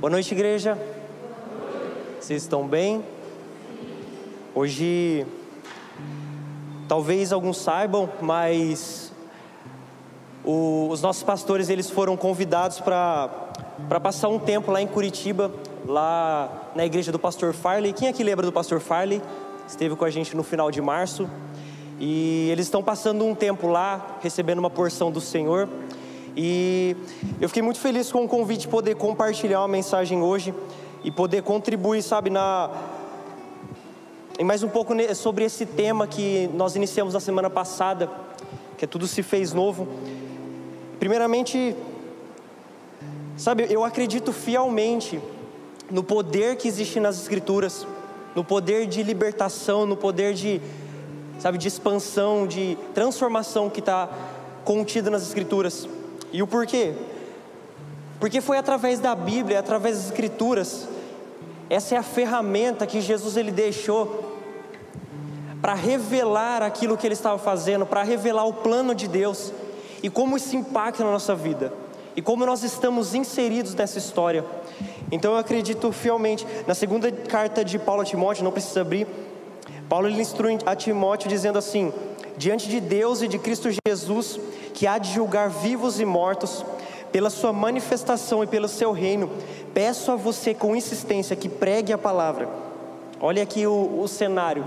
Boa noite, igreja. Vocês estão bem? Hoje, talvez alguns saibam, mas o, os nossos pastores eles foram convidados para para passar um tempo lá em Curitiba, lá na igreja do pastor Farley. Quem aqui lembra do pastor Farley? Esteve com a gente no final de março. E eles estão passando um tempo lá, recebendo uma porção do Senhor. E eu fiquei muito feliz com o convite de poder compartilhar uma mensagem hoje e poder contribuir, sabe, na em mais um pouco sobre esse tema que nós iniciamos na semana passada, que é tudo se fez novo. Primeiramente, sabe, eu acredito fielmente no poder que existe nas escrituras, no poder de libertação, no poder de, sabe, de expansão, de transformação que está contido nas escrituras. E o porquê? Porque foi através da Bíblia, através das Escrituras, essa é a ferramenta que Jesus ele deixou para revelar aquilo que ele estava fazendo, para revelar o plano de Deus e como isso impacta na nossa vida e como nós estamos inseridos nessa história. Então eu acredito fielmente na segunda carta de Paulo a Timóteo, não precisa abrir. Paulo ele instrui a Timóteo dizendo assim: diante de Deus e de Cristo Jesus, que há de julgar vivos e mortos, pela sua manifestação e pelo seu reino, peço a você com insistência que pregue a palavra. Olha aqui o, o cenário.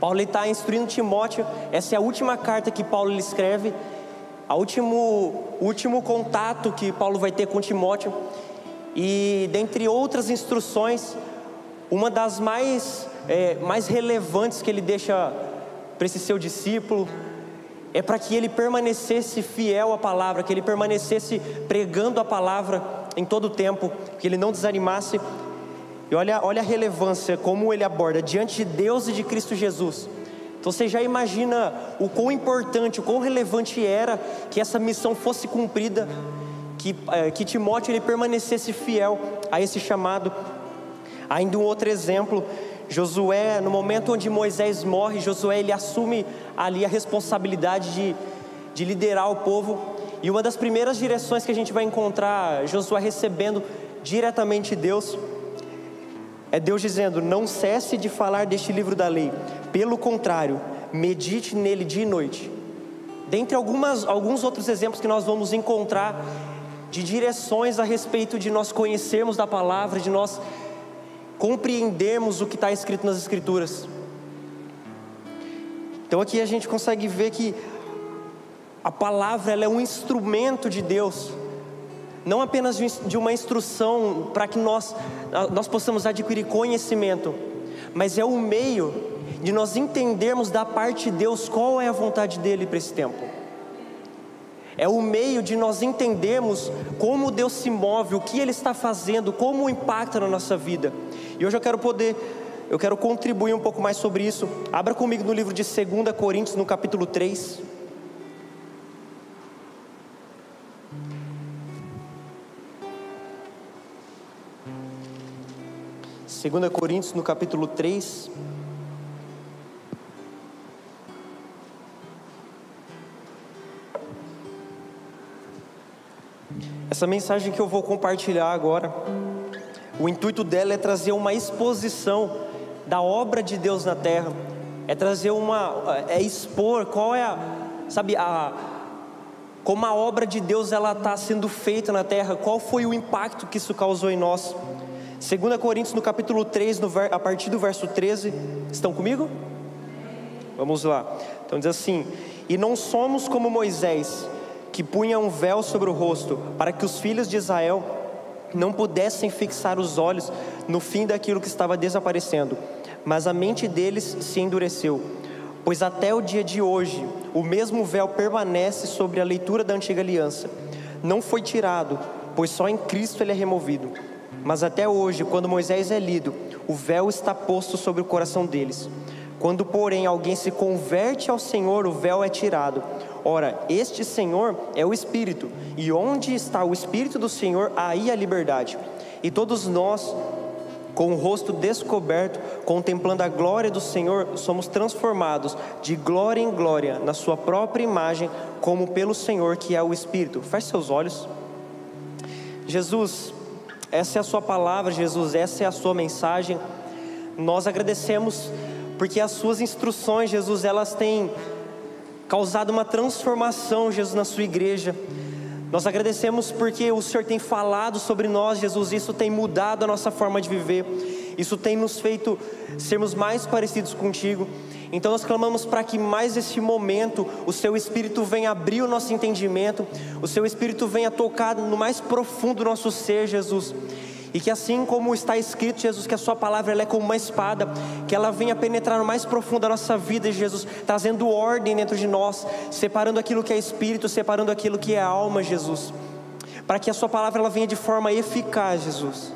Paulo está instruindo Timóteo, essa é a última carta que Paulo escreve, o último, último contato que Paulo vai ter com Timóteo, e dentre outras instruções, uma das mais, é, mais relevantes que ele deixa para esse seu discípulo, é para que ele permanecesse fiel à palavra, que ele permanecesse pregando a palavra em todo o tempo, que ele não desanimasse. E olha, olha a relevância, como ele aborda, diante de Deus e de Cristo Jesus. Então você já imagina o quão importante, o quão relevante era que essa missão fosse cumprida, que, é, que Timóteo ele permanecesse fiel a esse chamado. Ainda um outro exemplo, Josué, no momento onde Moisés morre, Josué ele assume ali a responsabilidade de, de liderar o povo. E uma das primeiras direções que a gente vai encontrar Josué recebendo diretamente Deus é Deus dizendo: Não cesse de falar deste livro da lei, pelo contrário, medite nele dia e noite. Dentre algumas, alguns outros exemplos que nós vamos encontrar de direções a respeito de nós conhecermos da palavra, de nós compreendermos o que está escrito nas Escrituras. Então aqui a gente consegue ver que a palavra é um instrumento de Deus, não apenas de uma instrução para que nós, nós possamos adquirir conhecimento, mas é o meio de nós entendermos da parte de Deus qual é a vontade dele para esse tempo. É o meio de nós entendermos como Deus se move, o que Ele está fazendo, como impacta na nossa vida. E hoje eu quero poder, eu quero contribuir um pouco mais sobre isso. Abra comigo no livro de 2 Coríntios, no capítulo 3. Segunda Coríntios no capítulo 3. Essa mensagem que eu vou compartilhar agora, o intuito dela é trazer uma exposição da obra de Deus na terra, é trazer uma, é expor qual é a, sabe, a, como a obra de Deus ela está sendo feita na terra, qual foi o impacto que isso causou em nós. 2 Coríntios no capítulo 3, no, a partir do verso 13, estão comigo? Vamos lá. Então diz assim: E não somos como Moisés, que punha um véu sobre o rosto, para que os filhos de Israel não pudessem fixar os olhos no fim daquilo que estava desaparecendo. Mas a mente deles se endureceu, pois até o dia de hoje o mesmo véu permanece sobre a leitura da antiga aliança. Não foi tirado, pois só em Cristo ele é removido. Mas até hoje, quando Moisés é lido, o véu está posto sobre o coração deles. Quando, porém, alguém se converte ao Senhor, o véu é tirado. Ora, este Senhor é o Espírito, e onde está o Espírito do Senhor, aí a liberdade. E todos nós, com o rosto descoberto, contemplando a glória do Senhor, somos transformados de glória em glória na Sua própria imagem, como pelo Senhor que é o Espírito. Feche seus olhos. Jesus, essa é a Sua palavra, Jesus, essa é a Sua mensagem. Nós agradecemos porque as Suas instruções, Jesus, elas têm causado uma transformação, Jesus, na Sua igreja. Nós agradecemos porque o Senhor tem falado sobre nós, Jesus, isso tem mudado a nossa forma de viver, isso tem nos feito sermos mais parecidos contigo. Então nós clamamos para que mais esse momento o Seu Espírito venha abrir o nosso entendimento, o Seu Espírito venha tocar no mais profundo do nosso ser, Jesus. E que assim como está escrito, Jesus, que a Sua palavra ela é como uma espada, que ela venha penetrar no mais profundo da nossa vida, Jesus, trazendo ordem dentro de nós, separando aquilo que é espírito, separando aquilo que é alma, Jesus. Para que a Sua palavra ela venha de forma eficaz, Jesus.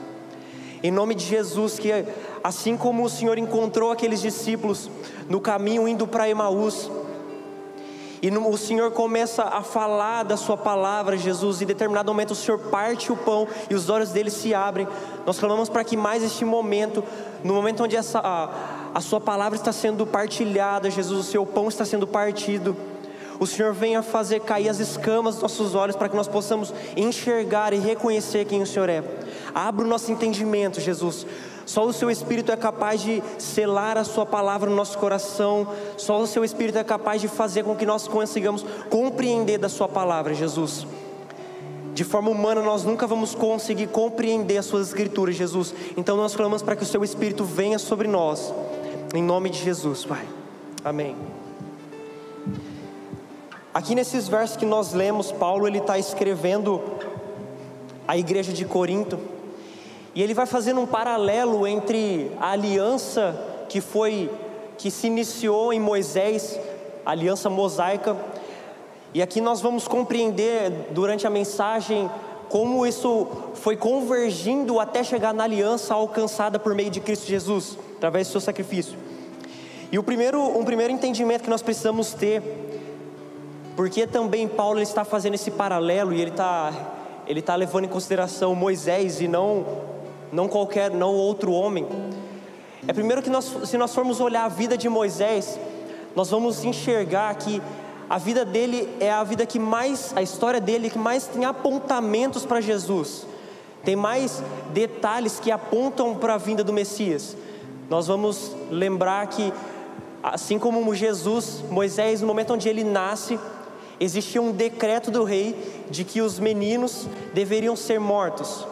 Em nome de Jesus, que assim como o Senhor encontrou aqueles discípulos no caminho indo para Emaús, e no, o Senhor começa a falar da Sua palavra, Jesus, e em determinado momento o Senhor parte o pão e os olhos dele se abrem. Nós clamamos para que mais este momento, no momento onde essa, a, a Sua palavra está sendo partilhada, Jesus, o Seu pão está sendo partido, o Senhor venha fazer cair as escamas dos nossos olhos para que nós possamos enxergar e reconhecer quem o Senhor é. Abra o nosso entendimento, Jesus. Só o seu Espírito é capaz de selar a Sua palavra no nosso coração. Só o seu Espírito é capaz de fazer com que nós consigamos compreender da Sua palavra, Jesus. De forma humana, nós nunca vamos conseguir compreender as Suas Escrituras, Jesus. Então nós clamamos para que o Seu Espírito venha sobre nós. Em nome de Jesus, Pai. Amém. Aqui nesses versos que nós lemos, Paulo ele está escrevendo a igreja de Corinto. E ele vai fazendo um paralelo entre a aliança que foi que se iniciou em Moisés, a aliança mosaica, e aqui nós vamos compreender durante a mensagem como isso foi convergindo até chegar na aliança alcançada por meio de Cristo Jesus, através do seu sacrifício. E o primeiro, um primeiro entendimento que nós precisamos ter, porque também Paulo está fazendo esse paralelo e ele está ele está levando em consideração Moisés e não não qualquer, não outro homem. É primeiro que nós, se nós formos olhar a vida de Moisés, nós vamos enxergar que a vida dele é a vida que mais, a história dele que mais tem apontamentos para Jesus, tem mais detalhes que apontam para a vinda do Messias. Nós vamos lembrar que, assim como Jesus, Moisés, no momento onde ele nasce, existia um decreto do rei de que os meninos deveriam ser mortos.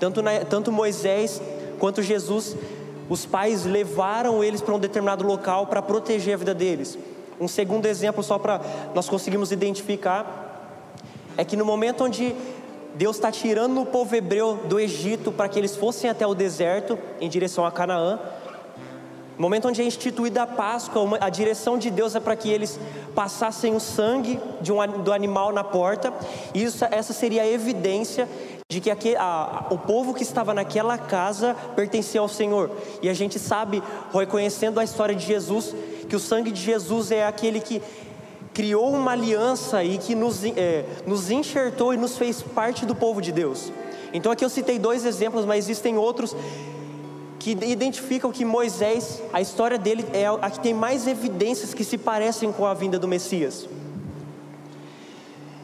Tanto, na, tanto Moisés quanto Jesus, os pais levaram eles para um determinado local para proteger a vida deles. Um segundo exemplo, só para nós conseguirmos identificar, é que no momento onde Deus está tirando o povo hebreu do Egito para que eles fossem até o deserto em direção a Canaã, no momento onde é instituída a Páscoa, a direção de Deus é para que eles passassem o sangue de um, do animal na porta, e isso, essa seria a evidência de que a, o povo que estava naquela casa pertencia ao Senhor. E a gente sabe, reconhecendo a história de Jesus, que o sangue de Jesus é aquele que criou uma aliança e que nos, é, nos enxertou e nos fez parte do povo de Deus. Então aqui eu citei dois exemplos, mas existem outros que identificam que Moisés, a história dele é a que tem mais evidências que se parecem com a vinda do Messias.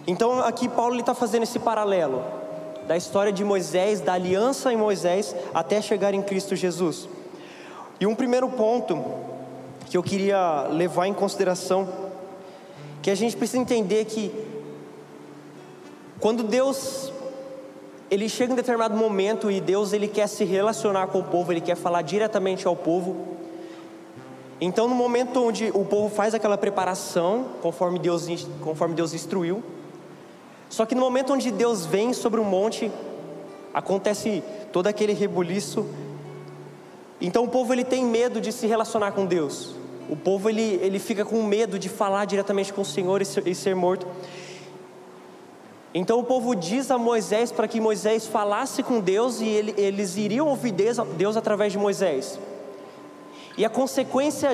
Então aqui Paulo está fazendo esse paralelo da história de Moisés, da aliança em Moisés, até chegar em Cristo Jesus. E um primeiro ponto que eu queria levar em consideração, que a gente precisa entender que quando Deus ele chega em determinado momento e Deus ele quer se relacionar com o povo, ele quer falar diretamente ao povo. Então, no momento onde o povo faz aquela preparação, conforme Deus, conforme Deus instruiu, só que no momento onde Deus vem sobre o monte, acontece todo aquele rebuliço. Então o povo ele tem medo de se relacionar com Deus. O povo ele, ele fica com medo de falar diretamente com o Senhor e ser, e ser morto. Então o povo diz a Moisés para que Moisés falasse com Deus e ele, eles iriam ouvir Deus, Deus através de Moisés. E a consequência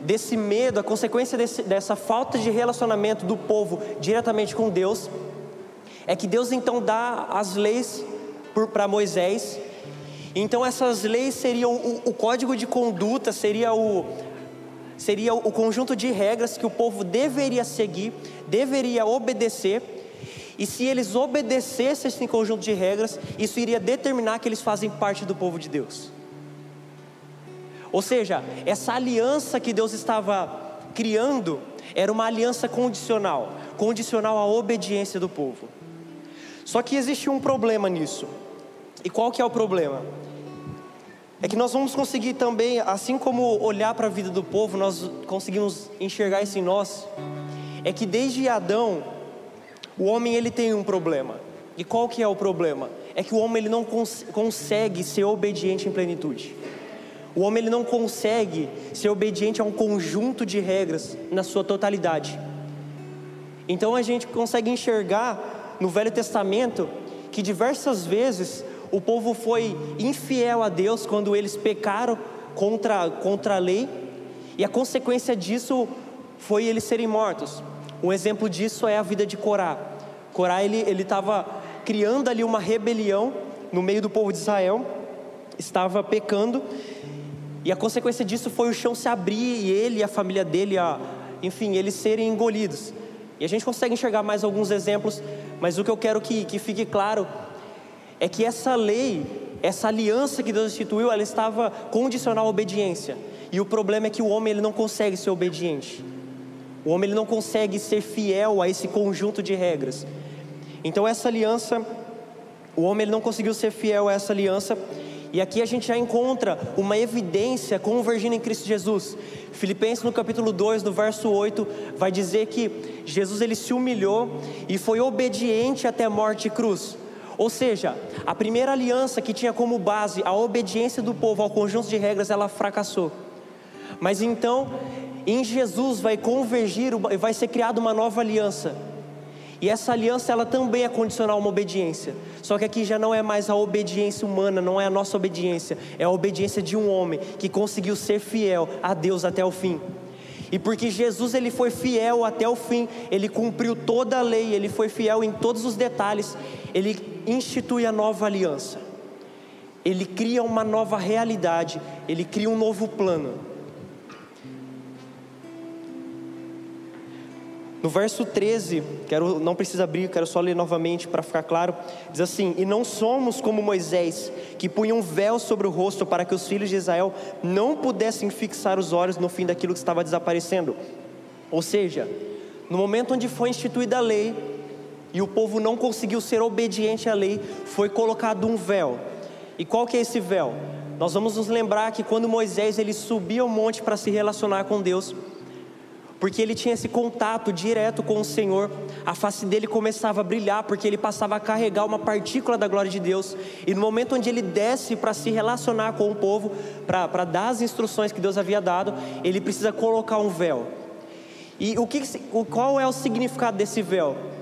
desse medo, a consequência desse, dessa falta de relacionamento do povo diretamente com Deus, é que Deus então dá as leis para Moisés. Então essas leis seriam o, o código de conduta, seria o, seria o conjunto de regras que o povo deveria seguir, deveria obedecer. E se eles obedecessem esse conjunto de regras, isso iria determinar que eles fazem parte do povo de Deus. Ou seja, essa aliança que Deus estava criando era uma aliança condicional condicional à obediência do povo. Só que existe um problema nisso. E qual que é o problema? É que nós vamos conseguir também, assim como olhar para a vida do povo, nós conseguimos enxergar isso em nós. É que desde Adão, o homem ele tem um problema. E qual que é o problema? É que o homem ele não cons consegue ser obediente em plenitude. O homem ele não consegue ser obediente a um conjunto de regras na sua totalidade. Então a gente consegue enxergar no Velho Testamento que diversas vezes o povo foi infiel a Deus quando eles pecaram contra, contra a lei, e a consequência disso foi eles serem mortos. Um exemplo disso é a vida de Corá. Corá ele estava criando ali uma rebelião no meio do povo de Israel, estava pecando, e a consequência disso foi o chão se abrir e ele e a família dele, a, enfim, eles serem engolidos. E a gente consegue enxergar mais alguns exemplos, mas o que eu quero que, que fique claro é que essa lei, essa aliança que Deus instituiu, ela estava condicional à obediência. E o problema é que o homem ele não consegue ser obediente. O homem ele não consegue ser fiel a esse conjunto de regras. Então essa aliança, o homem ele não conseguiu ser fiel a essa aliança e aqui a gente já encontra uma evidência convergindo em Cristo Jesus. Filipenses no capítulo 2, no verso 8, vai dizer que Jesus ele se humilhou e foi obediente até morte e cruz. Ou seja, a primeira aliança que tinha como base a obediência do povo ao conjunto de regras, ela fracassou. Mas então, em Jesus vai convergir, vai ser criada uma nova aliança e essa aliança ela também é condicional a uma obediência. Só que aqui já não é mais a obediência humana, não é a nossa obediência, é a obediência de um homem que conseguiu ser fiel a Deus até o fim. E porque Jesus ele foi fiel até o fim, ele cumpriu toda a lei, ele foi fiel em todos os detalhes, ele institui a nova aliança. Ele cria uma nova realidade, ele cria um novo plano. No verso 13, quero, não precisa abrir, quero só ler novamente para ficar claro. Diz assim: E não somos como Moisés, que punha um véu sobre o rosto para que os filhos de Israel não pudessem fixar os olhos no fim daquilo que estava desaparecendo. Ou seja, no momento onde foi instituída a lei e o povo não conseguiu ser obediente à lei, foi colocado um véu. E qual que é esse véu? Nós vamos nos lembrar que quando Moisés ele subia ao monte para se relacionar com Deus, porque ele tinha esse contato direto com o Senhor, a face dele começava a brilhar, porque ele passava a carregar uma partícula da glória de Deus, e no momento onde ele desce para se relacionar com o povo, para dar as instruções que Deus havia dado, ele precisa colocar um véu. E o que, qual é o significado desse véu?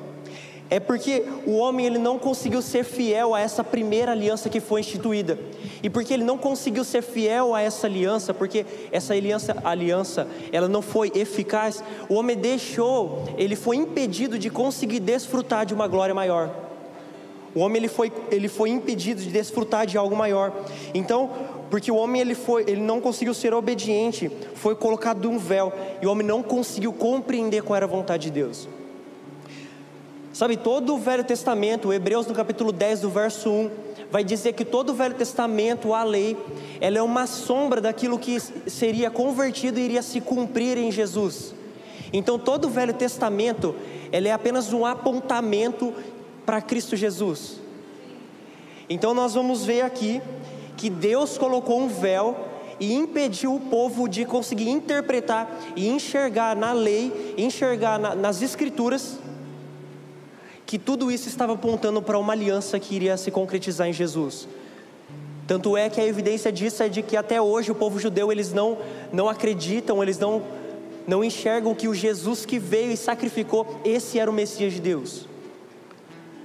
É porque o homem ele não conseguiu ser fiel a essa primeira aliança que foi instituída. E porque ele não conseguiu ser fiel a essa aliança, porque essa aliança, aliança ela não foi eficaz, o homem deixou, ele foi impedido de conseguir desfrutar de uma glória maior. O homem ele foi, ele foi impedido de desfrutar de algo maior. Então, porque o homem ele foi, ele não conseguiu ser obediente, foi colocado um véu e o homem não conseguiu compreender qual era a vontade de Deus. Sabe, todo o Velho Testamento, Hebreus no capítulo 10, do verso 1, vai dizer que todo o Velho Testamento, a lei, ela é uma sombra daquilo que seria convertido e iria se cumprir em Jesus. Então todo o Velho Testamento, ela é apenas um apontamento para Cristo Jesus. Então nós vamos ver aqui que Deus colocou um véu e impediu o povo de conseguir interpretar e enxergar na lei, enxergar na, nas escrituras que tudo isso estava apontando para uma aliança que iria se concretizar em Jesus. Tanto é que a evidência disso é de que até hoje o povo judeu eles não, não acreditam, eles não, não enxergam que o Jesus que veio e sacrificou, esse era o Messias de Deus.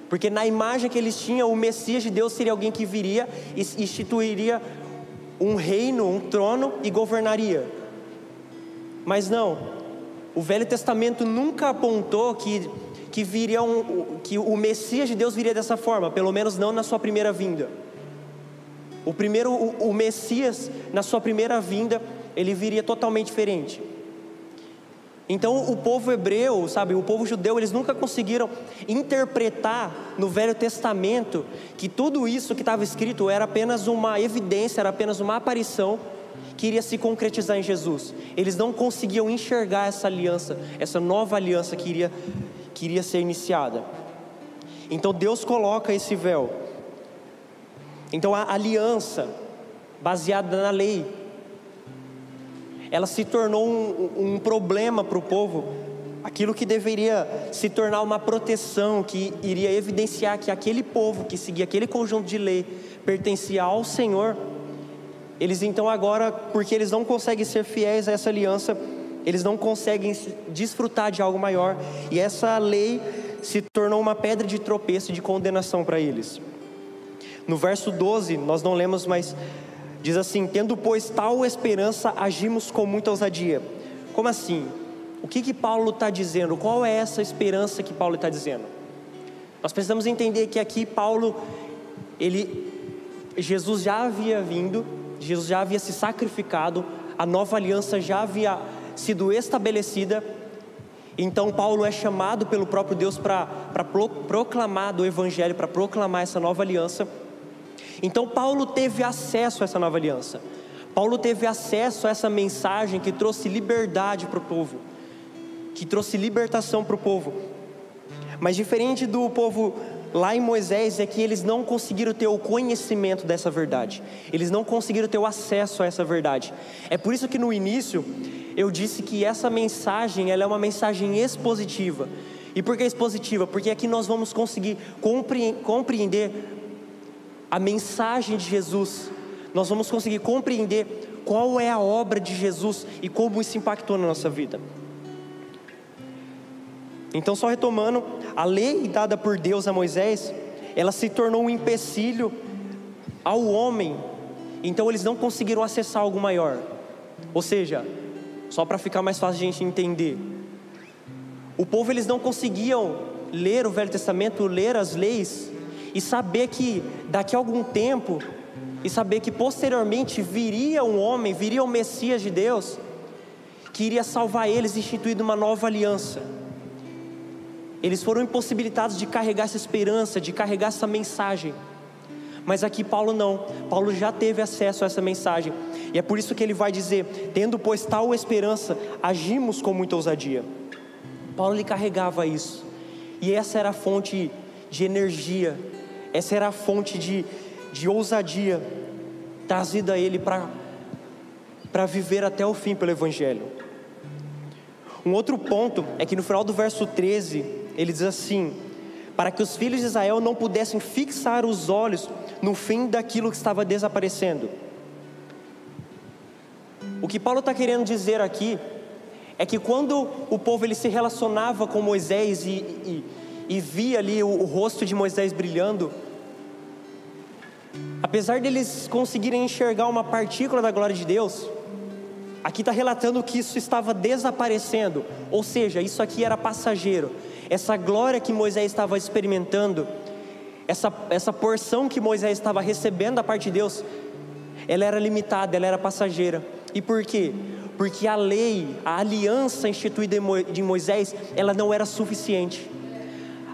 Porque na imagem que eles tinham, o Messias de Deus seria alguém que viria e instituiria um reino, um trono e governaria. Mas não, o Velho Testamento nunca apontou que que viria um, que o Messias de Deus viria dessa forma, pelo menos não na sua primeira vinda. O primeiro, o, o Messias na sua primeira vinda, ele viria totalmente diferente. Então o povo hebreu, sabe, o povo judeu, eles nunca conseguiram interpretar no Velho Testamento que tudo isso que estava escrito era apenas uma evidência, era apenas uma aparição que iria se concretizar em Jesus. Eles não conseguiam enxergar essa aliança, essa nova aliança que iria, que iria ser iniciada. Então Deus coloca esse véu. Então a aliança baseada na lei, ela se tornou um, um problema para o povo, aquilo que deveria se tornar uma proteção, que iria evidenciar que aquele povo que seguia aquele conjunto de lei pertencia ao Senhor. Eles então agora, porque eles não conseguem ser fiéis a essa aliança, eles não conseguem desfrutar de algo maior, e essa lei se tornou uma pedra de tropeço e de condenação para eles. No verso 12, nós não lemos, mas diz assim: Tendo, pois, tal esperança, agimos com muita ousadia. Como assim? O que que Paulo está dizendo? Qual é essa esperança que Paulo está dizendo? Nós precisamos entender que aqui Paulo, ele, Jesus já havia vindo, Jesus já havia se sacrificado, a nova aliança já havia sido estabelecida. Então Paulo é chamado pelo próprio Deus para proclamar do Evangelho, para proclamar essa nova aliança. Então Paulo teve acesso a essa nova aliança. Paulo teve acesso a essa mensagem que trouxe liberdade para o povo, que trouxe libertação para o povo. Mas diferente do povo lá em Moisés é que eles não conseguiram ter o conhecimento dessa verdade. Eles não conseguiram ter o acesso a essa verdade. É por isso que no início eu disse que essa mensagem ela é uma mensagem expositiva. E por que expositiva? Porque aqui nós vamos conseguir compreender a mensagem de Jesus, nós vamos conseguir compreender qual é a obra de Jesus e como isso impactou na nossa vida. Então, só retomando, a lei dada por Deus a Moisés, ela se tornou um empecilho ao homem, então eles não conseguiram acessar algo maior. Ou seja, só para ficar mais fácil de a gente entender, o povo eles não conseguiam ler o Velho Testamento, ler as leis e saber que daqui a algum tempo, e saber que posteriormente viria um homem, viria o um Messias de Deus, que iria salvar eles, instituindo uma nova aliança. Eles foram impossibilitados de carregar essa esperança, de carregar essa mensagem. Mas aqui Paulo não, Paulo já teve acesso a essa mensagem, e é por isso que ele vai dizer: tendo pois tal esperança, agimos com muita ousadia. Paulo lhe carregava isso, e essa era a fonte de energia, essa era a fonte de, de ousadia trazida a ele para viver até o fim pelo Evangelho. Um outro ponto é que no final do verso 13, ele diz assim: para que os filhos de Israel não pudessem fixar os olhos no fim daquilo que estava desaparecendo. O que Paulo está querendo dizer aqui é que quando o povo ele se relacionava com Moisés e, e, e via ali o, o rosto de Moisés brilhando, apesar deles conseguirem enxergar uma partícula da glória de Deus, aqui está relatando que isso estava desaparecendo, ou seja, isso aqui era passageiro. Essa glória que Moisés estava experimentando, essa, essa porção que Moisés estava recebendo da parte de Deus, ela era limitada, ela era passageira. E por quê? Porque a lei, a aliança instituída de Moisés, ela não era suficiente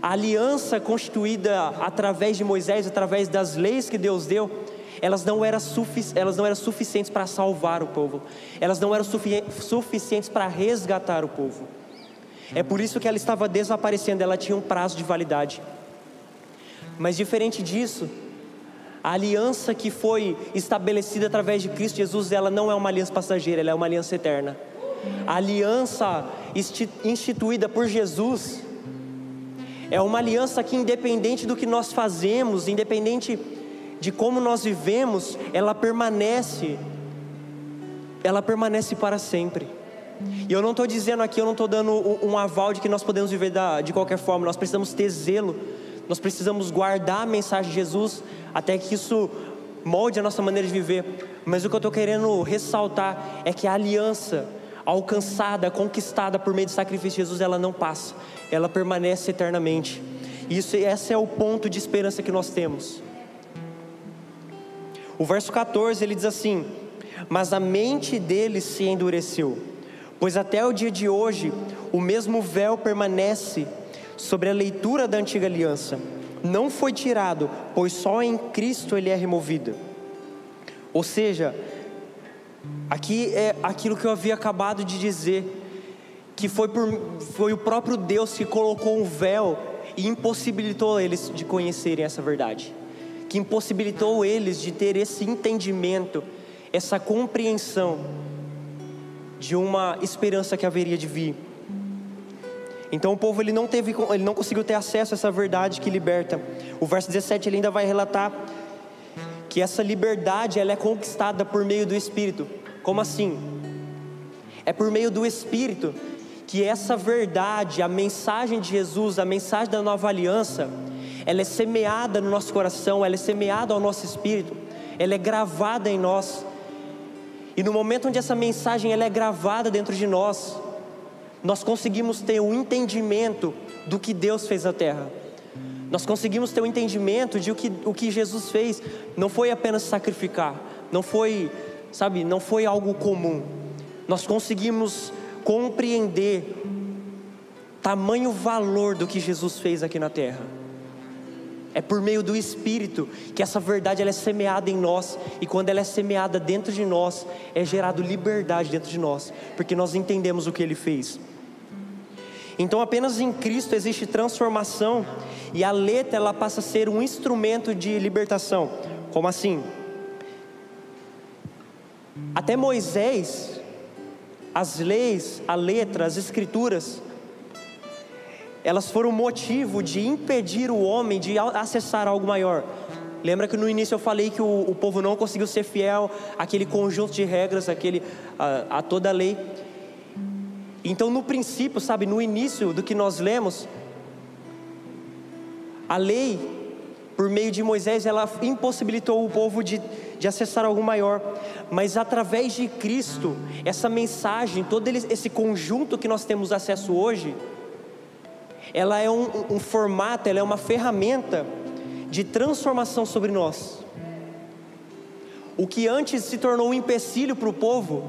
a aliança constituída através de Moisés, através das leis que Deus deu, elas não eram, elas não eram suficientes para salvar o povo, elas não eram sufi suficientes para resgatar o povo. É por isso que ela estava desaparecendo, ela tinha um prazo de validade. Mas diferente disso, a aliança que foi estabelecida através de Cristo Jesus, ela não é uma aliança passageira, ela é uma aliança eterna. A aliança instituída por Jesus, é uma aliança que, independente do que nós fazemos, independente de como nós vivemos, ela permanece, ela permanece para sempre. E eu não estou dizendo aqui, eu não estou dando um aval de que nós podemos viver da, de qualquer forma, nós precisamos ter zelo, nós precisamos guardar a mensagem de Jesus até que isso molde a nossa maneira de viver. Mas o que eu estou querendo ressaltar é que a aliança alcançada, conquistada por meio do sacrifício de Jesus, ela não passa, ela permanece eternamente. Isso, esse é o ponto de esperança que nós temos. O verso 14 ele diz assim: Mas a mente deles se endureceu, Pois até o dia de hoje, o mesmo véu permanece sobre a leitura da antiga aliança. Não foi tirado, pois só em Cristo ele é removido. Ou seja, aqui é aquilo que eu havia acabado de dizer, que foi, por, foi o próprio Deus que colocou um véu e impossibilitou eles de conhecerem essa verdade, que impossibilitou eles de ter esse entendimento, essa compreensão de uma esperança que haveria de vir. Então o povo ele não teve, ele não conseguiu ter acesso a essa verdade que liberta. O verso 17 ele ainda vai relatar que essa liberdade ela é conquistada por meio do Espírito. Como assim? É por meio do Espírito que essa verdade, a mensagem de Jesus, a mensagem da nova aliança, ela é semeada no nosso coração, ela é semeada ao nosso espírito, ela é gravada em nós. E no momento onde essa mensagem ela é gravada dentro de nós, nós conseguimos ter o um entendimento do que Deus fez na terra. Nós conseguimos ter o um entendimento de o que, o que Jesus fez não foi apenas sacrificar, não foi, sabe, não foi algo comum. Nós conseguimos compreender tamanho valor do que Jesus fez aqui na terra. É por meio do Espírito que essa verdade ela é semeada em nós e quando ela é semeada dentro de nós é gerado liberdade dentro de nós, porque nós entendemos o que Ele fez. Então apenas em Cristo existe transformação e a letra ela passa a ser um instrumento de libertação. Como assim? Até Moisés, as leis, a letra, as escrituras, elas foram motivo de impedir o homem de acessar algo maior. Lembra que no início eu falei que o, o povo não conseguiu ser fiel àquele conjunto de regras, àquele, a, a toda a lei. Então, no princípio, sabe, no início do que nós lemos, a lei, por meio de Moisés, ela impossibilitou o povo de, de acessar algo maior. Mas através de Cristo, essa mensagem, todo esse conjunto que nós temos acesso hoje, ela é um, um formato, ela é uma ferramenta de transformação sobre nós. O que antes se tornou um empecilho para o povo,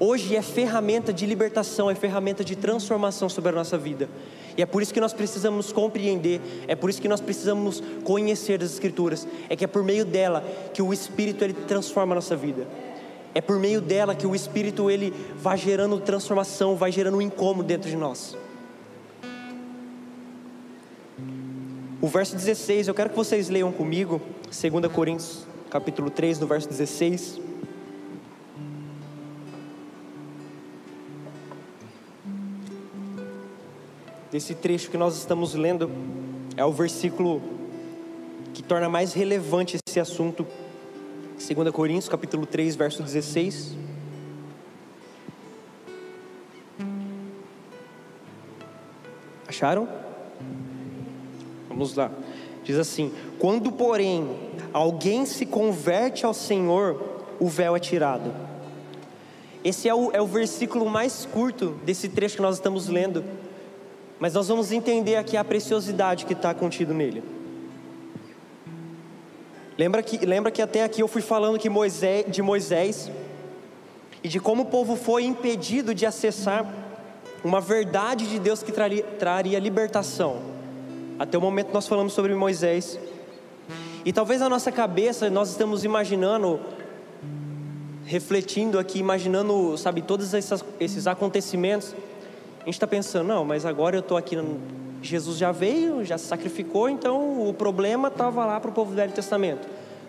hoje é ferramenta de libertação, é ferramenta de transformação sobre a nossa vida. E é por isso que nós precisamos compreender, é por isso que nós precisamos conhecer as Escrituras, é que é por meio dela que o Espírito ele transforma a nossa vida. É por meio dela que o Espírito ele vai gerando transformação, vai gerando um incômodo dentro de nós. O verso 16, eu quero que vocês leiam comigo, 2 Coríntios, capítulo 3, no verso 16. Esse trecho que nós estamos lendo é o versículo que torna mais relevante esse assunto. 2 Coríntios, capítulo 3, verso 16. Acharam? Vamos lá. Diz assim: Quando, porém, alguém se converte ao Senhor, o véu é tirado. Esse é o, é o versículo mais curto desse trecho que nós estamos lendo, mas nós vamos entender aqui a preciosidade que está contido nele. Lembra que, lembra que até aqui eu fui falando que Moisés, de Moisés e de como o povo foi impedido de acessar uma verdade de Deus que traria, traria libertação. Até o momento nós falamos sobre Moisés. E talvez na nossa cabeça nós estamos imaginando, refletindo aqui, imaginando, sabe, todos esses, esses acontecimentos. A gente está pensando, não, mas agora eu estou aqui, Jesus já veio, já se sacrificou, então o problema estava lá para o povo do Velho Testamento.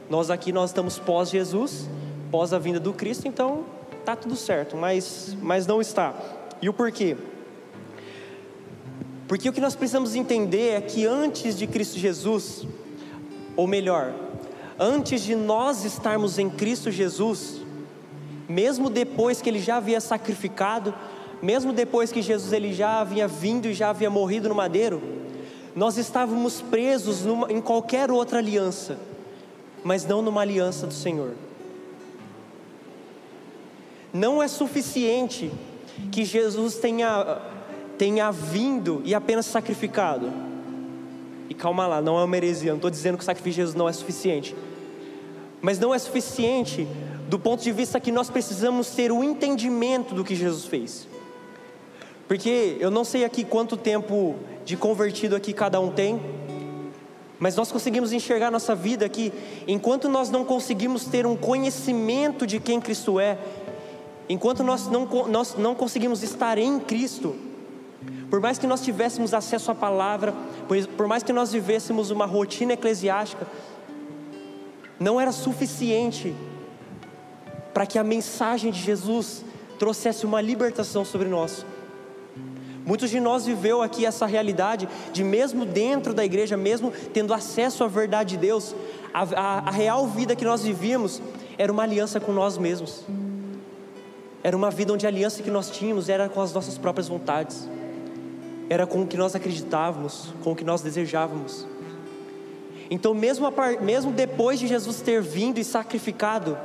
Nós aqui nós estamos pós Jesus, pós a vinda do Cristo, então tá tudo certo, mas, mas não está. E o porquê? Porque o que nós precisamos entender é que antes de Cristo Jesus, ou melhor, antes de nós estarmos em Cristo Jesus, mesmo depois que ele já havia sacrificado, mesmo depois que Jesus ele já havia vindo e já havia morrido no madeiro, nós estávamos presos numa, em qualquer outra aliança, mas não numa aliança do Senhor. Não é suficiente que Jesus tenha tenha vindo e apenas sacrificado. E calma lá, não é uma heresia, não estou dizendo que o sacrifício de Jesus não é suficiente. Mas não é suficiente do ponto de vista que nós precisamos ter o entendimento do que Jesus fez. Porque eu não sei aqui quanto tempo de convertido aqui cada um tem, mas nós conseguimos enxergar nossa vida aqui, enquanto nós não conseguimos ter um conhecimento de quem Cristo é, enquanto nós não, nós não conseguimos estar em Cristo, por mais que nós tivéssemos acesso à palavra, por mais que nós vivêssemos uma rotina eclesiástica, não era suficiente para que a mensagem de Jesus trouxesse uma libertação sobre nós. Muitos de nós viveu aqui essa realidade de mesmo dentro da igreja, mesmo tendo acesso à verdade de Deus, a, a, a real vida que nós vivíamos era uma aliança com nós mesmos. Era uma vida onde a aliança que nós tínhamos era com as nossas próprias vontades era com o que nós acreditávamos, com o que nós desejávamos. Então, mesmo, par... mesmo depois de Jesus ter vindo e sacrificado,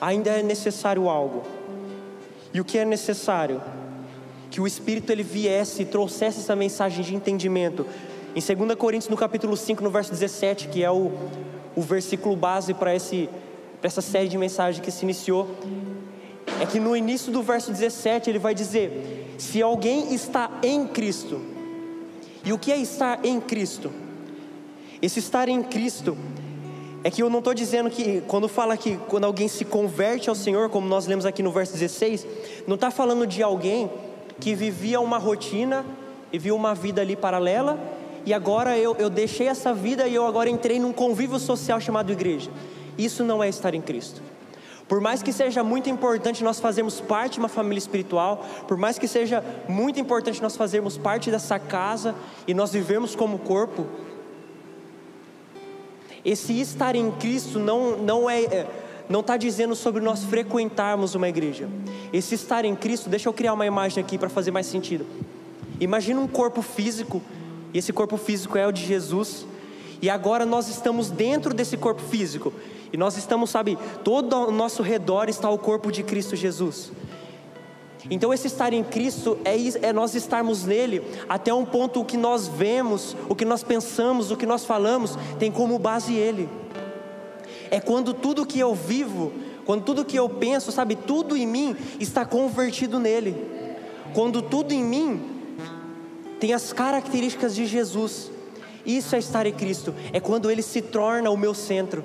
ainda é necessário algo. E o que é necessário? Que o Espírito ele viesse e trouxesse essa mensagem de entendimento. Em 2 Coríntios, no capítulo 5, no verso 17, que é o, o versículo base para essa série de mensagens que se iniciou, é que no início do verso 17 ele vai dizer: Se alguém está em Cristo, e o que é estar em Cristo? Esse estar em Cristo é que eu não estou dizendo que, quando fala que quando alguém se converte ao Senhor, como nós lemos aqui no verso 16, não está falando de alguém que vivia uma rotina e viu uma vida ali paralela, e agora eu, eu deixei essa vida e eu agora entrei num convívio social chamado igreja. Isso não é estar em Cristo. Por mais que seja muito importante nós fazermos parte de uma família espiritual, por mais que seja muito importante nós fazermos parte dessa casa e nós vivermos como corpo, esse estar em Cristo não, não é, é não está dizendo sobre nós frequentarmos uma igreja. Esse estar em Cristo, deixa eu criar uma imagem aqui para fazer mais sentido. Imagina um corpo físico, e esse corpo físico é o de Jesus, e agora nós estamos dentro desse corpo físico. E nós estamos, sabe, todo ao nosso redor está o corpo de Cristo Jesus. Então, esse estar em Cristo é, é, nós estarmos nele até um ponto o que nós vemos, o que nós pensamos, o que nós falamos, tem como base Ele. É quando tudo que eu vivo, quando tudo que eu penso, sabe, tudo em mim está convertido nele. Quando tudo em mim tem as características de Jesus. Isso é estar em Cristo, é quando Ele se torna o meu centro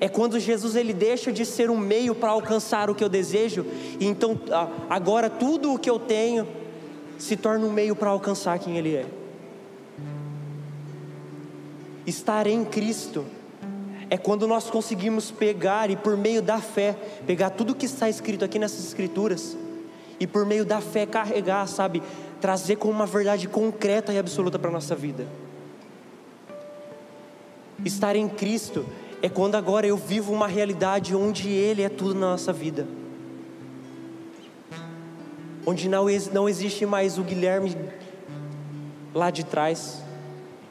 é quando Jesus ele deixa de ser um meio para alcançar o que eu desejo, e então agora tudo o que eu tenho se torna um meio para alcançar quem Ele é. Estar em Cristo é quando nós conseguimos pegar e por meio da fé, pegar tudo que está escrito aqui nessas escrituras e por meio da fé carregar, sabe, trazer como uma verdade concreta e absoluta para a nossa vida. Estar em Cristo é quando agora eu vivo uma realidade onde Ele é tudo na nossa vida. Onde não, não existe mais o Guilherme lá de trás.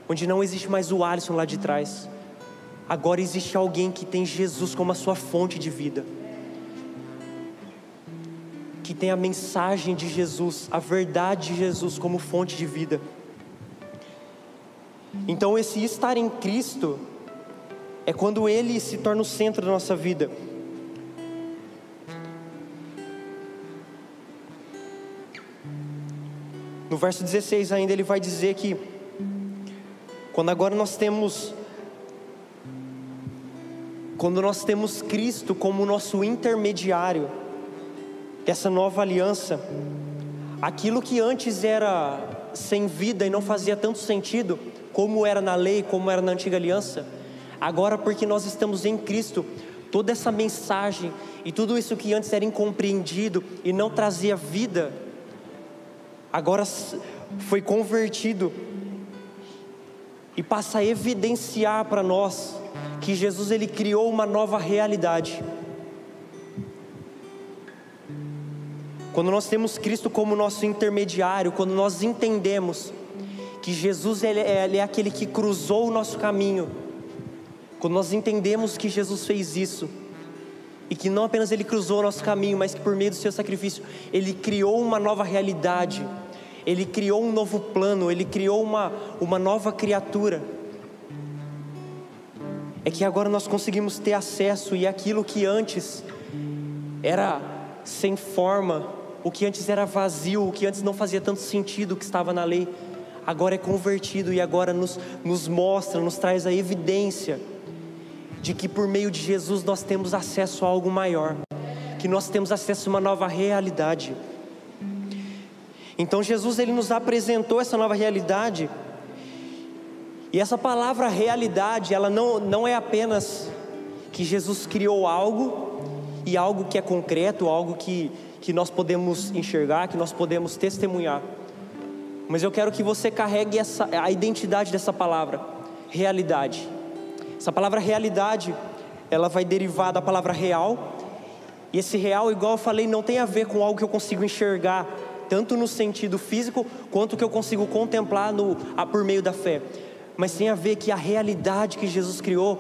Onde não existe mais o Alisson lá de trás. Agora existe alguém que tem Jesus como a sua fonte de vida. Que tem a mensagem de Jesus, a verdade de Jesus como fonte de vida. Então, esse estar em Cristo é quando Ele se torna o centro da nossa vida. No verso 16 ainda ele vai dizer que quando agora nós temos quando nós temos Cristo como nosso intermediário dessa nova aliança, aquilo que antes era sem vida e não fazia tanto sentido, como era na lei, como era na antiga aliança, Agora, porque nós estamos em Cristo, toda essa mensagem e tudo isso que antes era incompreendido e não trazia vida, agora foi convertido e passa a evidenciar para nós que Jesus ele criou uma nova realidade. Quando nós temos Cristo como nosso intermediário, quando nós entendemos que Jesus ele é, ele é aquele que cruzou o nosso caminho, quando nós entendemos que Jesus fez isso, e que não apenas Ele cruzou o nosso caminho, mas que por meio do seu sacrifício, Ele criou uma nova realidade, Ele criou um novo plano, Ele criou uma, uma nova criatura. é que agora nós conseguimos ter acesso e aquilo que antes era sem forma, o que antes era vazio, o que antes não fazia tanto sentido que estava na lei, agora é convertido e agora nos, nos mostra, nos traz a evidência de que por meio de Jesus nós temos acesso a algo maior, que nós temos acesso a uma nova realidade. Então Jesus ele nos apresentou essa nova realidade. E essa palavra realidade, ela não, não é apenas que Jesus criou algo e algo que é concreto, algo que, que nós podemos enxergar, que nós podemos testemunhar. Mas eu quero que você carregue essa, a identidade dessa palavra, realidade. Essa palavra realidade, ela vai derivar da palavra real. E esse real, igual eu falei, não tem a ver com algo que eu consigo enxergar, tanto no sentido físico, quanto que eu consigo contemplar no, a, por meio da fé. Mas tem a ver que a realidade que Jesus criou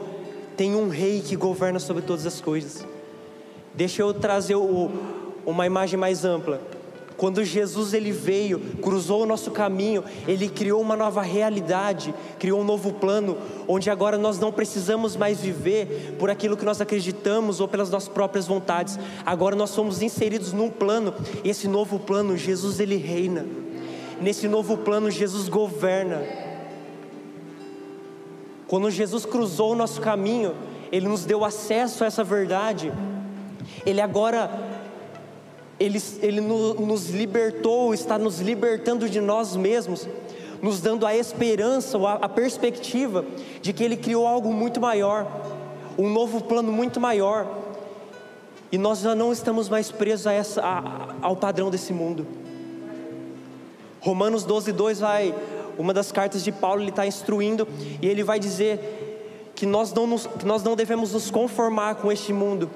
tem um rei que governa sobre todas as coisas. Deixa eu trazer o, uma imagem mais ampla. Quando Jesus ele veio, cruzou o nosso caminho, ele criou uma nova realidade, criou um novo plano, onde agora nós não precisamos mais viver por aquilo que nós acreditamos ou pelas nossas próprias vontades. Agora nós somos inseridos num plano, e esse novo plano, Jesus ele reina. Nesse novo plano, Jesus governa. Quando Jesus cruzou o nosso caminho, ele nos deu acesso a essa verdade. Ele agora ele, ele nos libertou, está nos libertando de nós mesmos, nos dando a esperança, a, a perspectiva de que Ele criou algo muito maior, um novo plano muito maior, e nós já não estamos mais presos a essa, a, ao padrão desse mundo. Romanos 12, 2 vai, uma das cartas de Paulo, ele está instruindo, e ele vai dizer que nós não, nos, que nós não devemos nos conformar com este mundo,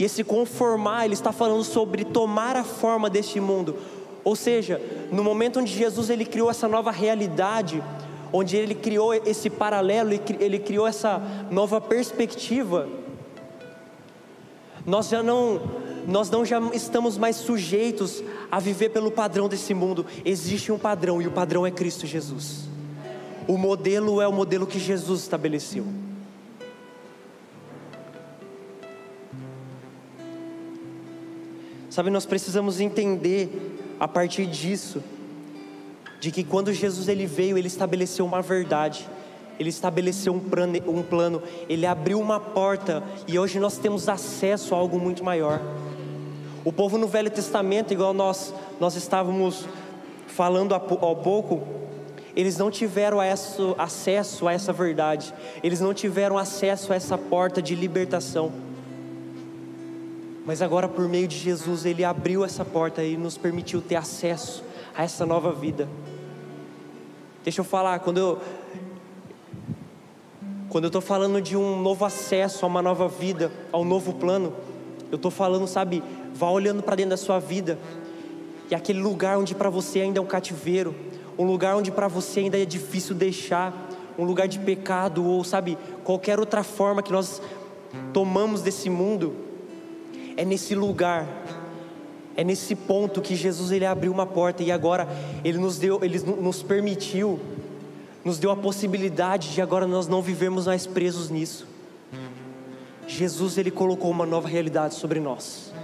e esse conformar, ele está falando sobre tomar a forma deste mundo. Ou seja, no momento onde Jesus ele criou essa nova realidade, onde ele criou esse paralelo, ele criou essa nova perspectiva, nós já não nós não já estamos mais sujeitos a viver pelo padrão desse mundo. Existe um padrão e o padrão é Cristo Jesus. O modelo é o modelo que Jesus estabeleceu. Sabe, nós precisamos entender a partir disso, de que quando Jesus ele veio, ele estabeleceu uma verdade, ele estabeleceu um plano, um plano, ele abriu uma porta e hoje nós temos acesso a algo muito maior. O povo no Velho Testamento, igual nós, nós estávamos falando há pouco, eles não tiveram acesso a essa verdade, eles não tiveram acesso a essa porta de libertação. Mas agora, por meio de Jesus, Ele abriu essa porta e nos permitiu ter acesso a essa nova vida. Deixa eu falar, quando eu. Quando eu estou falando de um novo acesso a uma nova vida, a um novo plano, eu estou falando, sabe, vá olhando para dentro da sua vida, e aquele lugar onde para você ainda é um cativeiro, um lugar onde para você ainda é difícil deixar, um lugar de pecado, ou sabe, qualquer outra forma que nós tomamos desse mundo, é nesse lugar, é nesse ponto que Jesus ele abriu uma porta e agora ele nos deu, ele nos permitiu, nos deu a possibilidade de agora nós não vivemos mais presos nisso. Jesus ele colocou uma nova realidade sobre nós.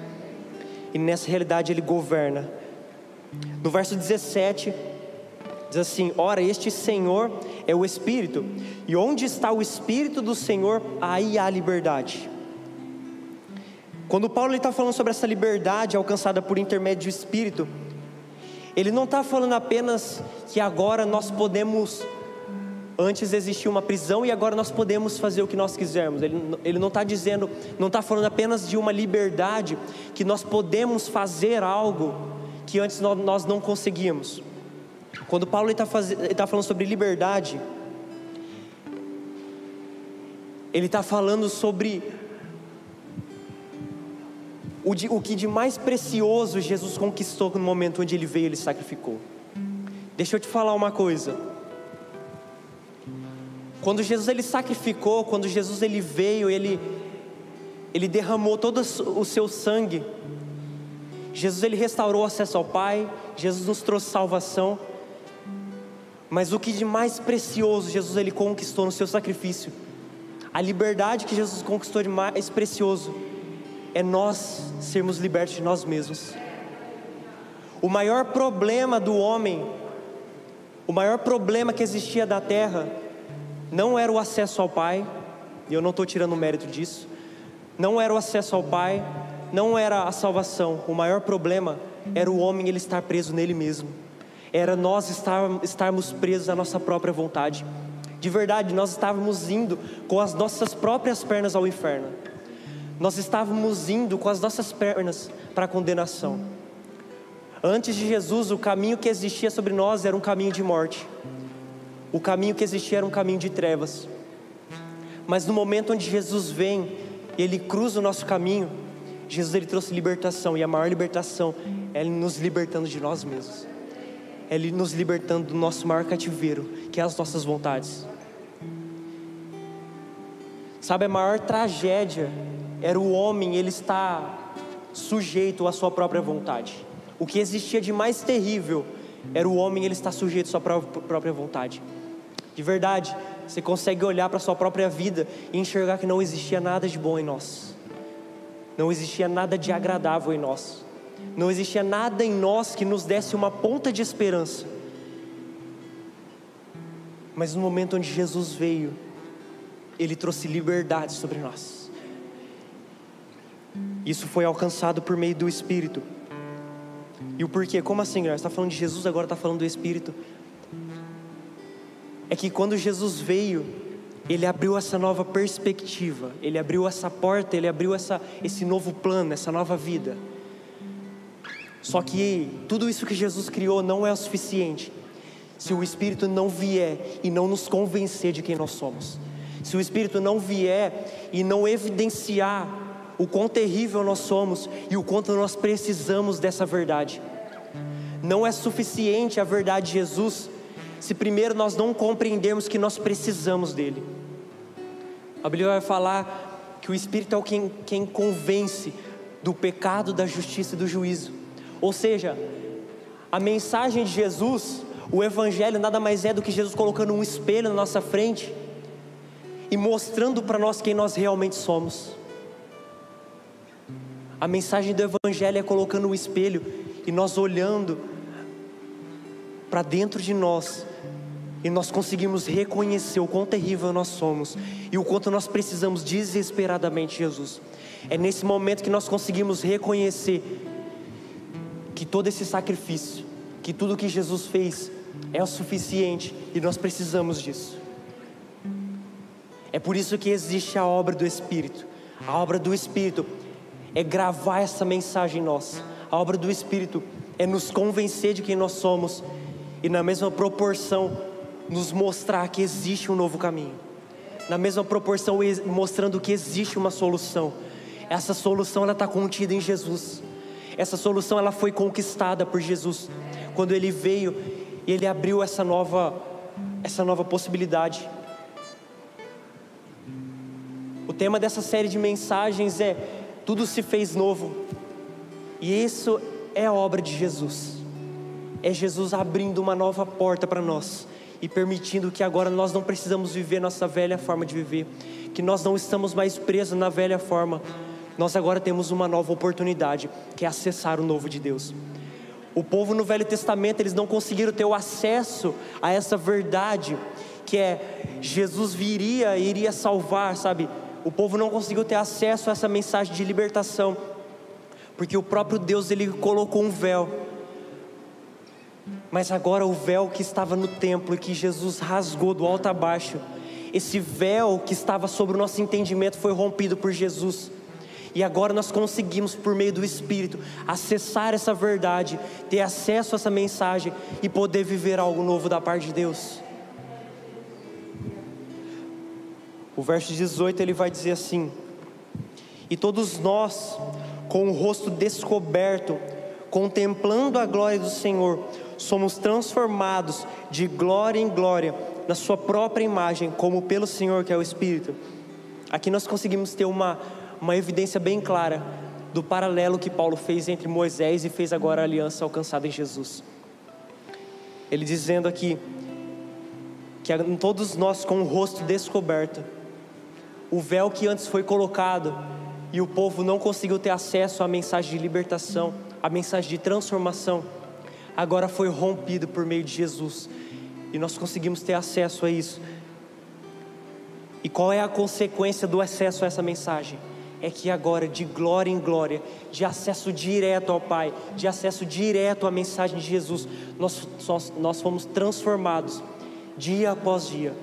E nessa realidade ele governa. No verso 17 diz assim: Ora, este Senhor é o Espírito, e onde está o Espírito do Senhor, aí há liberdade. Quando Paulo está falando sobre essa liberdade alcançada por intermédio do Espírito, ele não está falando apenas que agora nós podemos, antes existia uma prisão e agora nós podemos fazer o que nós quisermos. Ele, ele não está dizendo, não está falando apenas de uma liberdade, que nós podemos fazer algo que antes nós, não conseguíamos. Quando Paulo está tá falando sobre liberdade, ele está falando sobre o, de, o que de mais precioso Jesus conquistou no momento onde ele veio, ele sacrificou. Deixa eu te falar uma coisa. Quando Jesus ele sacrificou, quando Jesus ele veio, ele ele derramou todo o seu sangue. Jesus ele restaurou o acesso ao Pai, Jesus nos trouxe salvação. Mas o que de mais precioso Jesus ele conquistou no seu sacrifício A liberdade que Jesus conquistou de mais precioso é nós sermos libertos de nós mesmos. O maior problema do homem, o maior problema que existia da terra, não era o acesso ao Pai, e eu não estou tirando o mérito disso, não era o acesso ao Pai, não era a salvação, o maior problema era o homem ele estar preso nele mesmo, era nós estar, estarmos presos à nossa própria vontade. De verdade, nós estávamos indo com as nossas próprias pernas ao inferno. Nós estávamos indo com as nossas pernas para a condenação. Antes de Jesus, o caminho que existia sobre nós era um caminho de morte. O caminho que existia era um caminho de trevas. Mas no momento onde Jesus vem, ele cruza o nosso caminho, Jesus ele trouxe libertação e a maior libertação é ele nos libertando de nós mesmos. É ele nos libertando do nosso maior cativeiro, que é as nossas vontades. Sabe, a maior tragédia era o homem, ele está sujeito à sua própria vontade. O que existia de mais terrível era o homem, ele está sujeito à sua própria vontade. De verdade, você consegue olhar para a sua própria vida e enxergar que não existia nada de bom em nós. Não existia nada de agradável em nós. Não existia nada em nós que nos desse uma ponta de esperança. Mas no momento onde Jesus veio, Ele trouxe liberdade sobre nós. Isso foi alcançado por meio do Espírito. E o porquê? Como assim, Você está falando de Jesus, agora está falando do Espírito. É que quando Jesus veio, Ele abriu essa nova perspectiva, Ele abriu essa porta, Ele abriu essa, esse novo plano, essa nova vida. Só que tudo isso que Jesus criou não é o suficiente se o Espírito não vier e não nos convencer de quem nós somos. Se o Espírito não vier e não evidenciar o quão terrível nós somos e o quanto nós precisamos dessa verdade. Não é suficiente a verdade de Jesus se primeiro nós não compreendermos que nós precisamos dele. A Bíblia vai falar que o Espírito é quem, quem convence do pecado, da justiça e do juízo. Ou seja, a mensagem de Jesus, o Evangelho, nada mais é do que Jesus colocando um espelho na nossa frente e mostrando para nós quem nós realmente somos. A mensagem do Evangelho é colocando um espelho e nós olhando para dentro de nós e nós conseguimos reconhecer o quão terrível nós somos e o quanto nós precisamos desesperadamente de Jesus. É nesse momento que nós conseguimos reconhecer que todo esse sacrifício, que tudo que Jesus fez é o suficiente e nós precisamos disso. É por isso que existe a obra do Espírito. A obra do Espírito é gravar essa mensagem em nós. A obra do Espírito é nos convencer de quem nós somos e, na mesma proporção, nos mostrar que existe um novo caminho. Na mesma proporção, mostrando que existe uma solução. Essa solução ela está contida em Jesus. Essa solução ela foi conquistada por Jesus quando ele veio e ele abriu essa nova essa nova possibilidade. O tema dessa série de mensagens é tudo se fez novo. E isso é a obra de Jesus. É Jesus abrindo uma nova porta para nós e permitindo que agora nós não precisamos viver nossa velha forma de viver, que nós não estamos mais presos na velha forma, nós agora temos uma nova oportunidade, que é acessar o novo de Deus. O povo no Velho Testamento, eles não conseguiram ter o acesso a essa verdade, que é Jesus viria e iria salvar, sabe? O povo não conseguiu ter acesso a essa mensagem de libertação, porque o próprio Deus ele colocou um véu. Mas agora o véu que estava no templo e que Jesus rasgou do alto a baixo, esse véu que estava sobre o nosso entendimento foi rompido por Jesus. E agora nós conseguimos, por meio do Espírito, acessar essa verdade, ter acesso a essa mensagem e poder viver algo novo da parte de Deus. O verso 18 ele vai dizer assim: E todos nós, com o rosto descoberto, contemplando a glória do Senhor, somos transformados de glória em glória na Sua própria imagem, como pelo Senhor que é o Espírito. Aqui nós conseguimos ter uma uma evidência bem clara do paralelo que Paulo fez entre Moisés e fez agora a aliança alcançada em Jesus. Ele dizendo aqui que todos nós com o rosto descoberto, o véu que antes foi colocado e o povo não conseguiu ter acesso à mensagem de libertação, à mensagem de transformação, agora foi rompido por meio de Jesus e nós conseguimos ter acesso a isso. E qual é a consequência do acesso a essa mensagem? É que agora, de glória em glória, de acesso direto ao Pai, de acesso direto à mensagem de Jesus, nós, nós, nós fomos transformados dia após dia,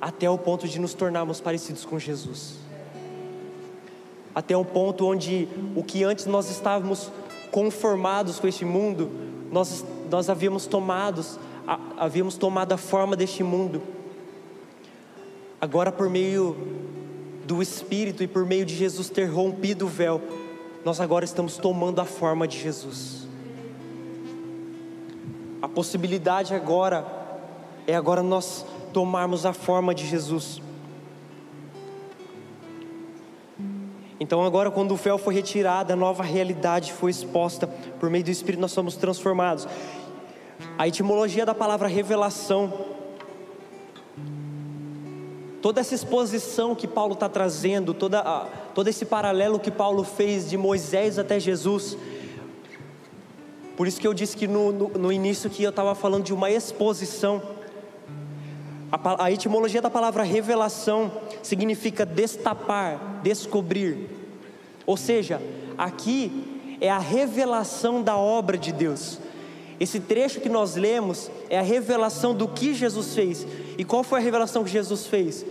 até o ponto de nos tornarmos parecidos com Jesus. Até o ponto onde o que antes nós estávamos conformados com este mundo, nós, nós havíamos tomados, havíamos tomado a forma deste mundo. Agora, por meio do Espírito e por meio de Jesus ter rompido o véu, nós agora estamos tomando a forma de Jesus. A possibilidade agora é agora nós tomarmos a forma de Jesus. Então, agora, quando o véu foi retirado, a nova realidade foi exposta. Por meio do Espírito, nós somos transformados. A etimologia da palavra revelação, toda essa exposição que Paulo está trazendo, toda, todo esse paralelo que Paulo fez de Moisés até Jesus, por isso que eu disse que no, no, no início que eu estava falando de uma exposição. A, a etimologia da palavra revelação significa destapar, descobrir. Ou seja, aqui é a revelação da obra de Deus. Esse trecho que nós lemos é a revelação do que Jesus fez. E qual foi a revelação que Jesus fez?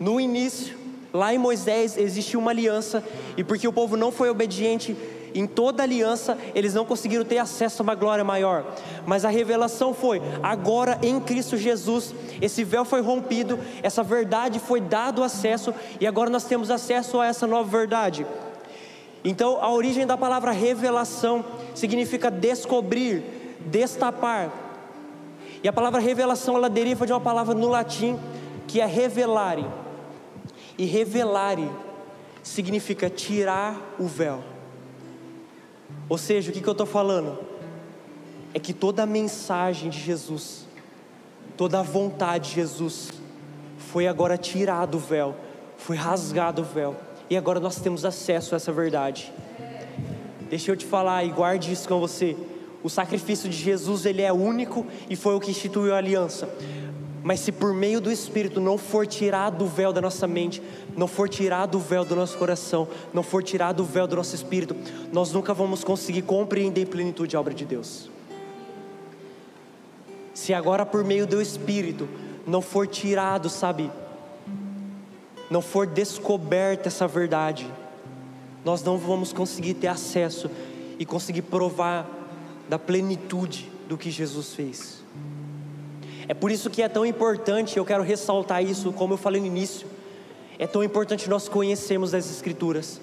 No início, lá em Moisés, existiu uma aliança, e porque o povo não foi obediente, em toda aliança, eles não conseguiram ter acesso a uma glória maior. Mas a revelação foi: agora em Cristo Jesus, esse véu foi rompido, essa verdade foi dado acesso, e agora nós temos acesso a essa nova verdade. Então, a origem da palavra revelação significa descobrir, destapar. E a palavra revelação ela deriva de uma palavra no latim que é revelare. E revelare significa tirar o véu. Ou seja, o que, que eu estou falando? É que toda a mensagem de Jesus, toda a vontade de Jesus, foi agora tirado o véu, foi rasgado o véu, e agora nós temos acesso a essa verdade. Deixa eu te falar e guarde isso com você. O sacrifício de Jesus ele é único e foi o que instituiu a aliança. Mas se por meio do Espírito não for tirado o véu da nossa mente, não for tirado o véu do nosso coração, não for tirado o véu do nosso espírito, nós nunca vamos conseguir compreender em plenitude a obra de Deus. Se agora por meio do Espírito não for tirado, sabe, não for descoberta essa verdade, nós não vamos conseguir ter acesso e conseguir provar da plenitude do que Jesus fez. É por isso que é tão importante, eu quero ressaltar isso, como eu falei no início, é tão importante nós conhecermos as Escrituras.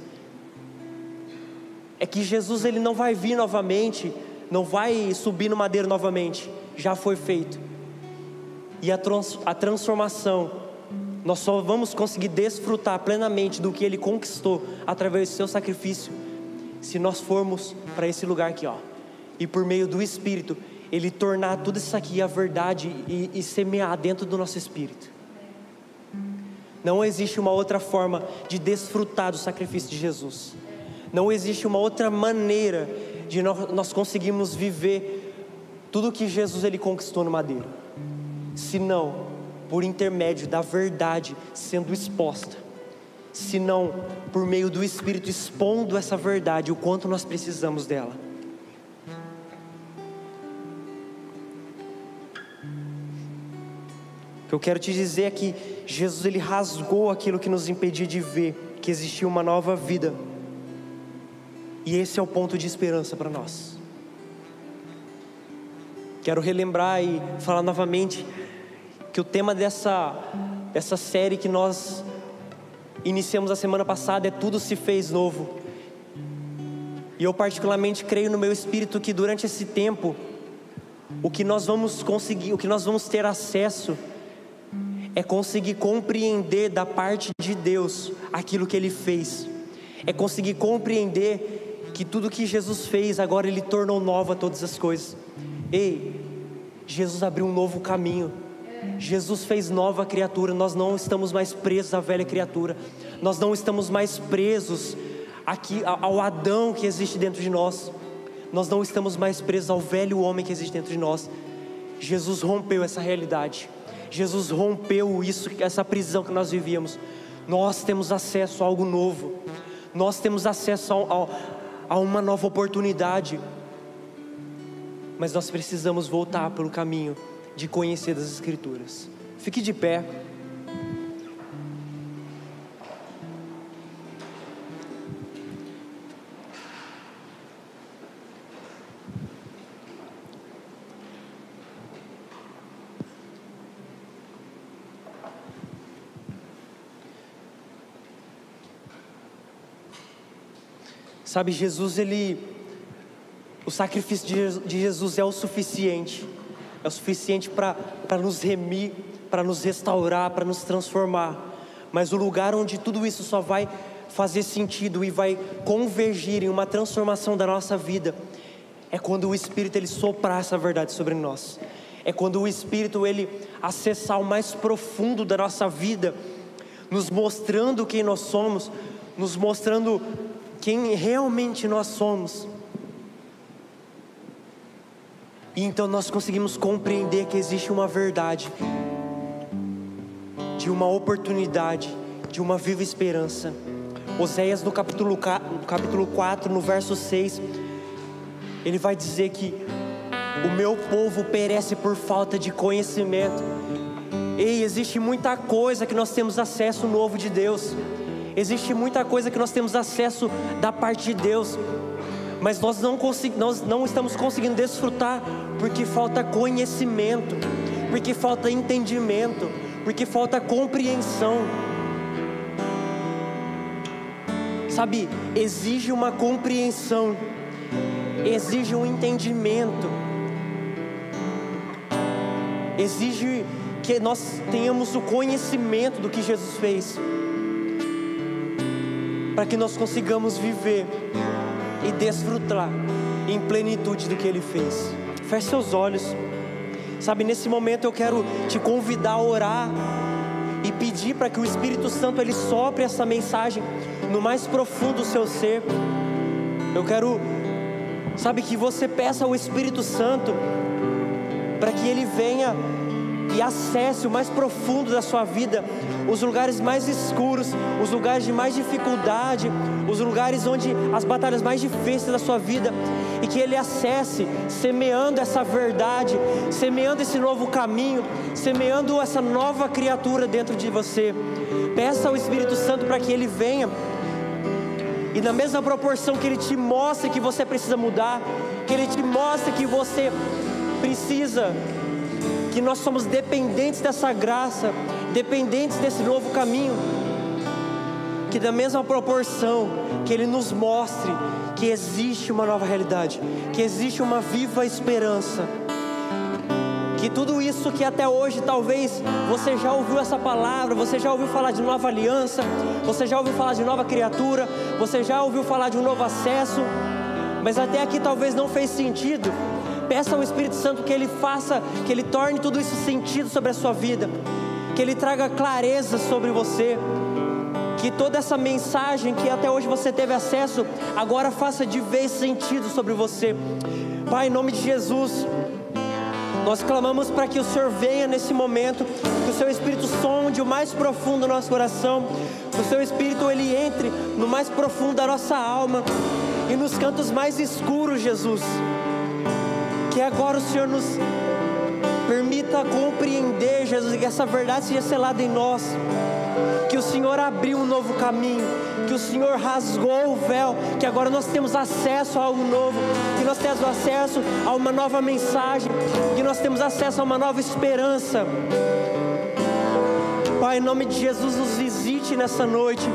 É que Jesus ele não vai vir novamente, não vai subir no madeiro novamente, já foi feito. E a, trans, a transformação, nós só vamos conseguir desfrutar plenamente do que Ele conquistou através do seu sacrifício, se nós formos para esse lugar aqui, ó, e por meio do Espírito ele tornar tudo isso aqui a verdade e, e semear dentro do nosso espírito. Não existe uma outra forma de desfrutar do sacrifício de Jesus. Não existe uma outra maneira de nós, nós conseguirmos viver tudo que Jesus ele conquistou no madeiro, senão por intermédio da verdade sendo exposta, senão por meio do Espírito expondo essa verdade, o quanto nós precisamos dela. O que eu quero te dizer é que Jesus ele rasgou aquilo que nos impedia de ver que existia uma nova vida. E esse é o ponto de esperança para nós. Quero relembrar e falar novamente que o tema dessa, dessa série que nós iniciamos a semana passada é Tudo se fez novo. E eu particularmente creio no meu espírito que durante esse tempo o que nós vamos conseguir, o que nós vamos ter acesso é conseguir compreender da parte de Deus aquilo que Ele fez, é conseguir compreender que tudo que Jesus fez agora Ele tornou nova todas as coisas. Ei, Jesus abriu um novo caminho, Jesus fez nova criatura, nós não estamos mais presos à velha criatura, nós não estamos mais presos aqui ao Adão que existe dentro de nós, nós não estamos mais presos ao velho homem que existe dentro de nós. Jesus rompeu essa realidade, Jesus rompeu isso, essa prisão que nós vivíamos. Nós temos acesso a algo novo, nós temos acesso a, a, a uma nova oportunidade, mas nós precisamos voltar pelo caminho de conhecer das Escrituras. Fique de pé. Sabe, Jesus, ele. O sacrifício de Jesus é o suficiente é o suficiente para nos remir, para nos restaurar, para nos transformar. Mas o lugar onde tudo isso só vai fazer sentido e vai convergir em uma transformação da nossa vida é quando o Espírito ele soprar essa verdade sobre nós. É quando o Espírito ele acessar o mais profundo da nossa vida, nos mostrando quem nós somos, nos mostrando quem realmente nós somos. E então nós conseguimos compreender que existe uma verdade, de uma oportunidade, de uma viva esperança. Oséias no capítulo, capítulo 4, no verso 6, ele vai dizer que o meu povo perece por falta de conhecimento. Ei, existe muita coisa que nós temos acesso novo de Deus. Existe muita coisa que nós temos acesso da parte de Deus mas nós não, nós não estamos conseguindo desfrutar porque falta conhecimento, porque falta entendimento, porque falta compreensão. Sabe, exige uma compreensão, exige um entendimento, exige que nós tenhamos o conhecimento do que Jesus fez, para que nós consigamos viver e desfrutar em plenitude do que Ele fez. Feche seus olhos. Sabe, nesse momento eu quero te convidar a orar e pedir para que o Espírito Santo ele sopre essa mensagem no mais profundo do seu ser. Eu quero, sabe, que você peça ao Espírito Santo para que ele venha e acesse o mais profundo da sua vida, os lugares mais escuros, os lugares de mais dificuldade, os lugares onde as batalhas mais difíceis da sua vida, e que Ele acesse, semeando essa verdade, semeando esse novo caminho, semeando essa nova criatura dentro de você. Peça ao Espírito Santo para que Ele venha e na mesma proporção que Ele te mostre que você precisa mudar, que Ele te mostre que você precisa que nós somos dependentes dessa graça, dependentes desse novo caminho. Que da mesma proporção que Ele nos mostre que existe uma nova realidade, que existe uma viva esperança. Que tudo isso que até hoje talvez você já ouviu essa palavra, você já ouviu falar de nova aliança, você já ouviu falar de nova criatura, você já ouviu falar de um novo acesso, mas até aqui talvez não fez sentido, Peça ao Espírito Santo que Ele faça, que Ele torne tudo isso sentido sobre a sua vida, que Ele traga clareza sobre você, que toda essa mensagem que até hoje você teve acesso, agora faça de vez sentido sobre você. Pai, em nome de Jesus, nós clamamos para que o Senhor venha nesse momento, que o seu Espírito sonde o mais profundo do nosso coração, que o seu Espírito ele entre no mais profundo da nossa alma e nos cantos mais escuros, Jesus. Que agora o Senhor nos permita compreender, Jesus, que essa verdade seja selada em nós. Que o Senhor abriu um novo caminho, que o Senhor rasgou o véu, que agora nós temos acesso a algo novo, que nós temos acesso a uma nova mensagem, que nós temos acesso a uma nova esperança. Pai, em nome de Jesus, nos visite nessa noite,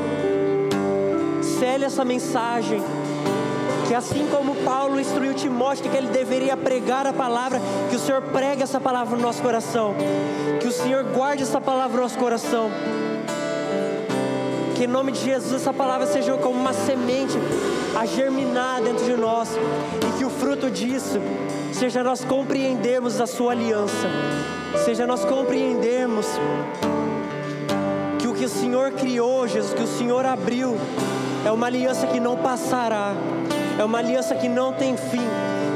cele essa mensagem que assim como Paulo instruiu Timóteo que ele deveria pregar a palavra, que o Senhor pregue essa palavra no nosso coração, que o Senhor guarde essa palavra no nosso coração. Que em nome de Jesus essa palavra seja como uma semente a germinar dentro de nós. E que o fruto disso seja nós compreendermos a sua aliança. Seja nós compreendermos que o que o Senhor criou, Jesus, que o Senhor abriu, é uma aliança que não passará, é uma aliança que não tem fim,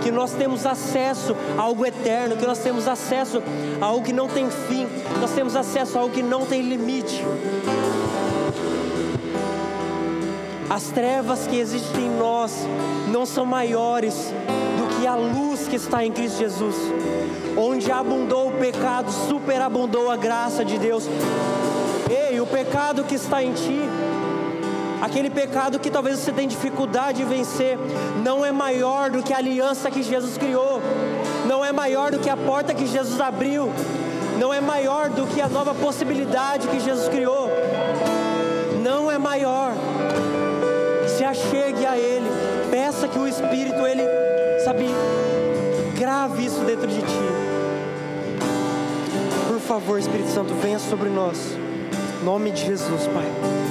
que nós temos acesso a algo eterno, que nós temos acesso a algo que não tem fim, nós temos acesso a algo que não tem limite. As trevas que existem em nós não são maiores do que a luz que está em Cristo Jesus. Onde abundou o pecado, superabundou a graça de Deus. Ei, o pecado que está em ti, aquele pecado que talvez você tenha dificuldade de vencer, não é maior do que a aliança que Jesus criou, não é maior do que a porta que Jesus abriu, não é maior do que a nova possibilidade que Jesus criou, não é maior. Se achegue a Ele, peça que o Espírito, Ele, sabe, grave isso dentro de ti. Por favor, Espírito Santo, venha sobre nós. Em nome de Jesus, Pai.